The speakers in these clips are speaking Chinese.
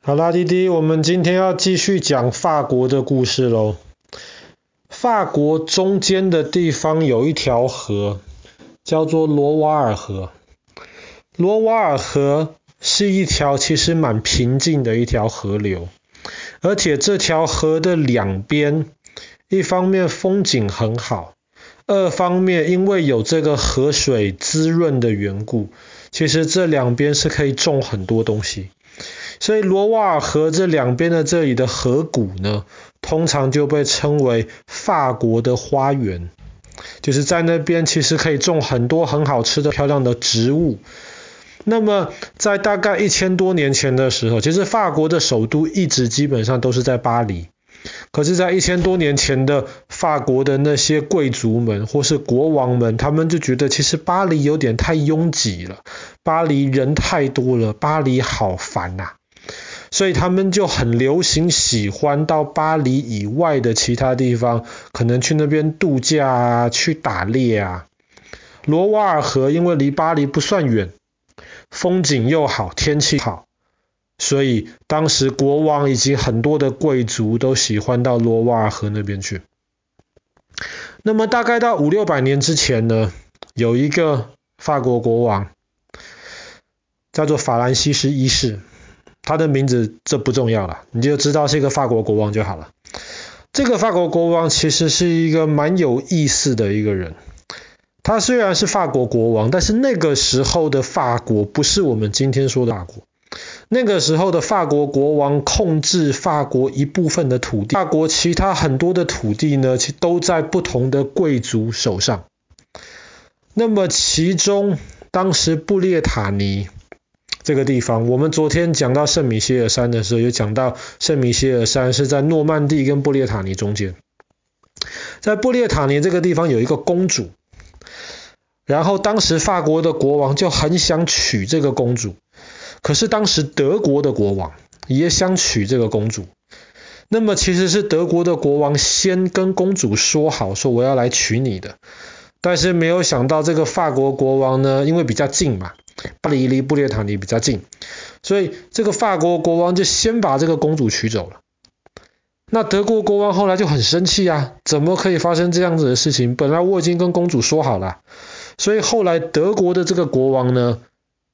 好啦，弟弟，我们今天要继续讲法国的故事喽。法国中间的地方有一条河，叫做罗瓦尔河。罗瓦尔河是一条其实蛮平静的一条河流，而且这条河的两边，一方面风景很好，二方面因为有这个河水滋润的缘故，其实这两边是可以种很多东西。所以罗瓦尔河这两边的这里的河谷呢，通常就被称为法国的花园，就是在那边其实可以种很多很好吃的漂亮的植物。那么在大概一千多年前的时候，其实法国的首都一直基本上都是在巴黎。可是，在一千多年前的法国的那些贵族们或是国王们，他们就觉得其实巴黎有点太拥挤了，巴黎人太多了，巴黎好烦呐。所以他们就很流行，喜欢到巴黎以外的其他地方，可能去那边度假啊，去打猎啊。罗瓦尔河因为离巴黎不算远，风景又好，天气好，所以当时国王以及很多的贵族都喜欢到罗瓦尔河那边去。那么大概到五六百年之前呢，有一个法国国王叫做法兰西斯一世。他的名字这不重要了，你就知道是一个法国国王就好了。这个法国国王其实是一个蛮有意思的一个人。他虽然是法国国王，但是那个时候的法国不是我们今天说的法国。那个时候的法国国王控制法国一部分的土地，法国其他很多的土地呢，其都在不同的贵族手上。那么其中，当时布列塔尼。这个地方，我们昨天讲到圣米歇尔山的时候，有讲到圣米歇尔山是在诺曼底跟布列塔尼中间。在布列塔尼这个地方有一个公主，然后当时法国的国王就很想娶这个公主，可是当时德国的国王也想娶这个公主。那么其实是德国的国王先跟公主说好，说我要来娶你的，但是没有想到这个法国国王呢，因为比较近嘛。巴黎离布列塔尼比较近，所以这个法国国王就先把这个公主娶走了。那德国国王后来就很生气啊，怎么可以发生这样子的事情？本来我已经跟公主说好了，所以后来德国的这个国王呢，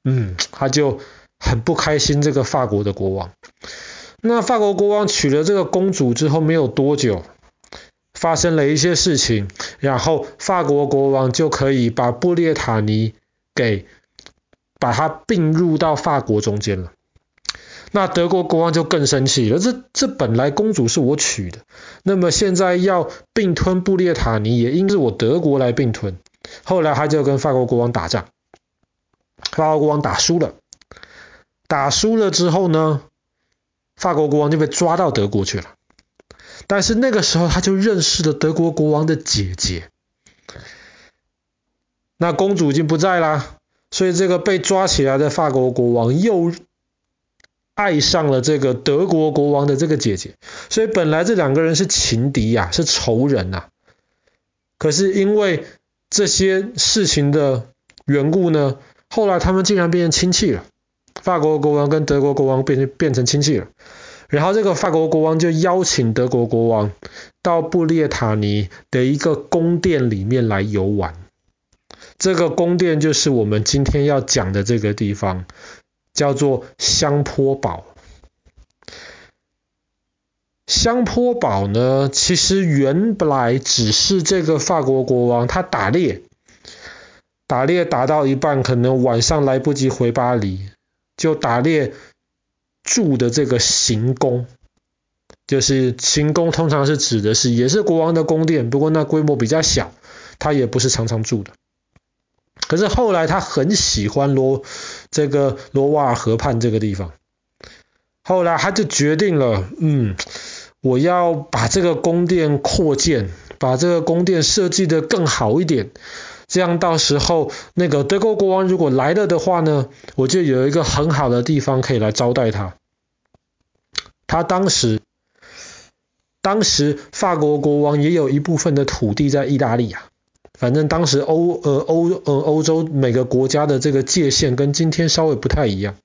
嗯，他就很不开心这个法国的国王。那法国国王娶了这个公主之后没有多久，发生了一些事情，然后法国国王就可以把布列塔尼给。把它并入到法国中间了，那德国国王就更生气了。这这本来公主是我娶的，那么现在要并吞布列塔尼，也应是我德国来并吞。后来他就跟法国国王打仗，法国国王打输了，打输了之后呢，法国国王就被抓到德国去了。但是那个时候他就认识了德国国王的姐姐，那公主已经不在啦。所以这个被抓起来的法国国王又爱上了这个德国国王的这个姐姐，所以本来这两个人是情敌呀、啊，是仇人呐、可是因为这些事情的缘故呢，后来他们竟然变成亲戚了。法国国王跟德国国王变成变成亲戚了。然后这个法国国王就邀请德国国王到布列塔尼的一个宫殿里面来游玩。这个宫殿就是我们今天要讲的这个地方，叫做香坡堡。香坡堡呢，其实原本来只是这个法国国王他打猎，打猎打到一半，可能晚上来不及回巴黎，就打猎住的这个行宫，就是行宫通常是指的是也是国王的宫殿，不过那规模比较小，他也不是常常住的。可是后来他很喜欢罗这个罗瓦河畔这个地方，后来他就决定了，嗯，我要把这个宫殿扩建，把这个宫殿设计得更好一点，这样到时候那个德国国王如果来了的话呢，我就有一个很好的地方可以来招待他。他当时，当时法国国王也有一部分的土地在意大利啊。反正当时欧呃欧呃欧洲每个国家的这个界限跟今天稍微不太一样，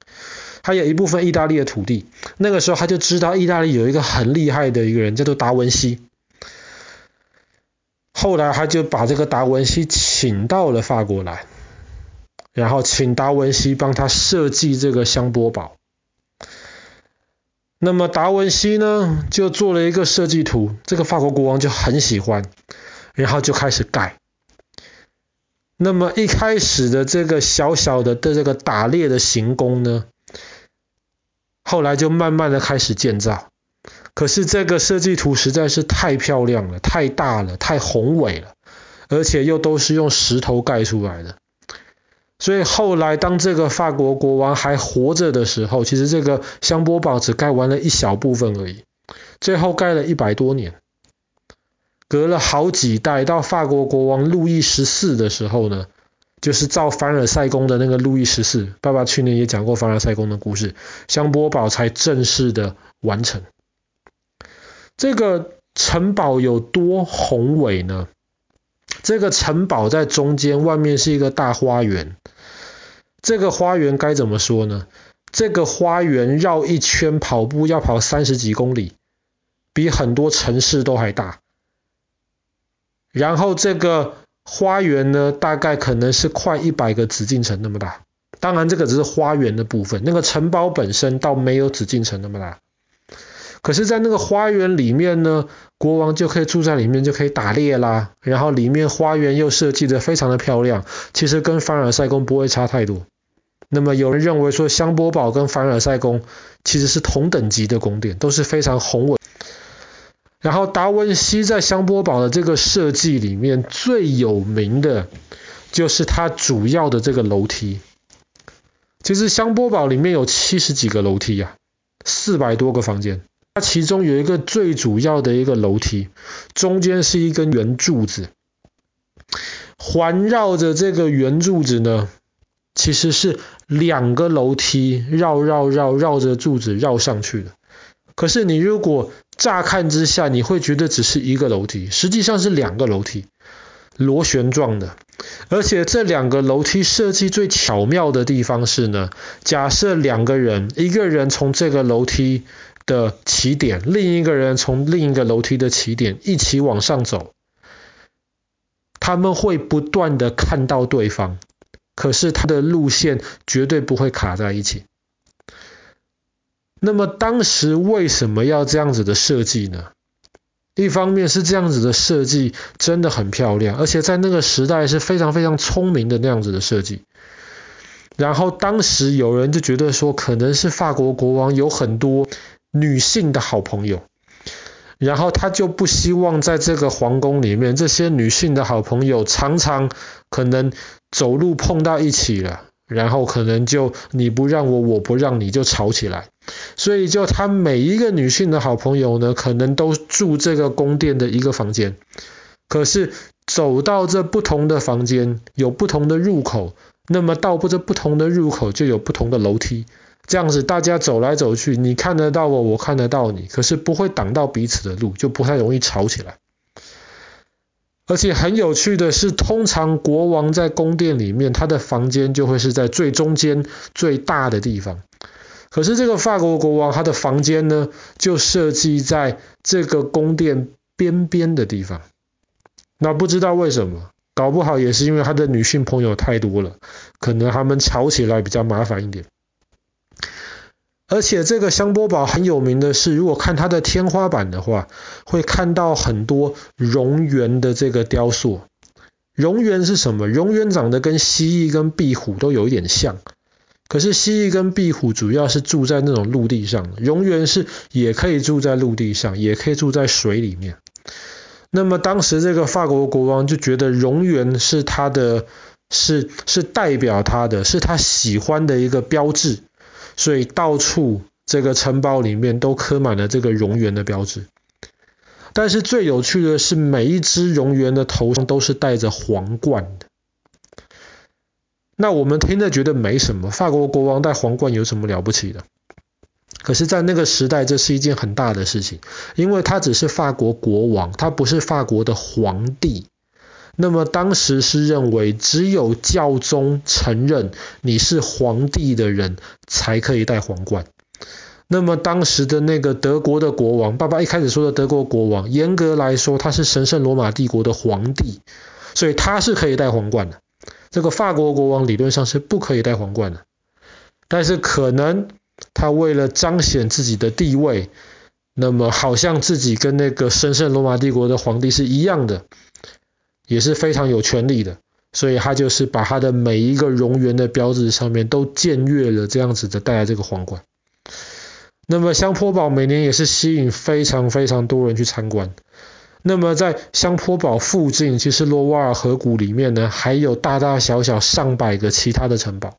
还有一部分意大利的土地。那个时候他就知道意大利有一个很厉害的一个人叫做达文西。后来他就把这个达文西请到了法国来，然后请达文西帮他设计这个香波堡。那么达文西呢，就做了一个设计图，这个法国国王就很喜欢，然后就开始盖。那么一开始的这个小小的的这个打猎的行宫呢，后来就慢慢的开始建造。可是这个设计图实在是太漂亮了，太大了，太宏伟了，而且又都是用石头盖出来的。所以后来当这个法国国王还活着的时候，其实这个香波堡只盖完了一小部分而已，最后盖了一百多年，隔了好几代，到法国国王路易十四的时候呢，就是造凡尔赛宫的那个路易十四，爸爸去年也讲过凡尔赛宫的故事，香波堡才正式的完成。这个城堡有多宏伟呢？这个城堡在中间，外面是一个大花园。这个花园该怎么说呢？这个花园绕一圈跑步要跑三十几公里，比很多城市都还大。然后这个花园呢，大概可能是快一百个紫禁城那么大。当然，这个只是花园的部分，那个城堡本身倒没有紫禁城那么大。可是，在那个花园里面呢，国王就可以住在里面，就可以打猎啦。然后里面花园又设计得非常的漂亮，其实跟凡尔赛宫不会差太多。那么有人认为说，香波堡跟凡尔赛宫其实是同等级的宫殿，都是非常宏伟。然后达文西在香波堡的这个设计里面最有名的，就是它主要的这个楼梯。其实香波堡里面有七十几个楼梯呀，四百多个房间。它其中有一个最主要的一个楼梯，中间是一根圆柱子，环绕着这个圆柱子呢，其实是两个楼梯绕绕绕绕着柱子绕上去的。可是你如果乍看之下，你会觉得只是一个楼梯，实际上是两个楼梯，螺旋状的。而且这两个楼梯设计最巧妙的地方是呢，假设两个人，一个人从这个楼梯的起点，另一个人从另一个楼梯的起点一起往上走，他们会不断的看到对方，可是他的路线绝对不会卡在一起。那么当时为什么要这样子的设计呢？一方面是这样子的设计真的很漂亮，而且在那个时代是非常非常聪明的那样子的设计。然后当时有人就觉得说，可能是法国国王有很多。女性的好朋友，然后他就不希望在这个皇宫里面，这些女性的好朋友常常可能走路碰到一起了，然后可能就你不让我，我不让你，就吵起来。所以就他每一个女性的好朋友呢，可能都住这个宫殿的一个房间，可是走到这不同的房间有不同的入口，那么到不这不同的入口就有不同的楼梯。这样子，大家走来走去，你看得到我，我看得到你，可是不会挡到彼此的路，就不太容易吵起来。而且很有趣的是，通常国王在宫殿里面，他的房间就会是在最中间最大的地方。可是这个法国国王，他的房间呢，就设计在这个宫殿边边的地方。那不知道为什么，搞不好也是因为他的女性朋友太多了，可能他们吵起来比较麻烦一点。而且这个香波堡很有名的是，如果看它的天花板的话，会看到很多蝾螈的这个雕塑。蝾螈是什么？蝾螈长得跟蜥蜴跟壁虎都有一点像，可是蜥蜴跟壁虎主要是住在那种陆地上，蝾螈是也可以住在陆地上，也可以住在水里面。那么当时这个法国国王就觉得蝾螈是他的，是是代表他的，是他喜欢的一个标志。所以到处这个城堡里面都刻满了这个蠑螈的标志，但是最有趣的是，每一只蠑螈的头上都是戴着皇冠的。那我们听着觉得没什么，法国国王戴皇冠有什么了不起的？可是，在那个时代，这是一件很大的事情，因为他只是法国国王，他不是法国的皇帝。那么当时是认为只有教宗承认你是皇帝的人才可以戴皇冠。那么当时的那个德国的国王，爸爸一开始说的德国国王，严格来说他是神圣罗马帝国的皇帝，所以他是可以戴皇冠的。这个法国国王理论上是不可以戴皇冠的，但是可能他为了彰显自己的地位，那么好像自己跟那个神圣罗马帝国的皇帝是一样的，也是非常有权力的，所以他就是把他的每一个荣源的标志上面都僭越了这样子的戴了这个皇冠。那么香波堡每年也是吸引非常非常多人去参观。那么在香波堡附近，其实罗瓦尔河谷里面呢，还有大大小小上百个其他的城堡。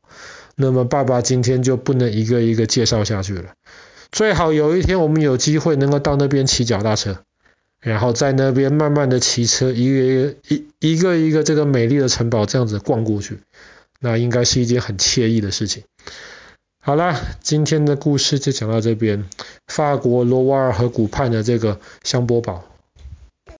那么爸爸今天就不能一个一个介绍下去了。最好有一天我们有机会能够到那边骑脚踏车，然后在那边慢慢的骑车，一个一个一一个一个这个美丽的城堡这样子逛过去，那应该是一件很惬意的事情。好啦，今天的故事就讲到这边。法国罗瓦尔河谷畔的这个香波堡。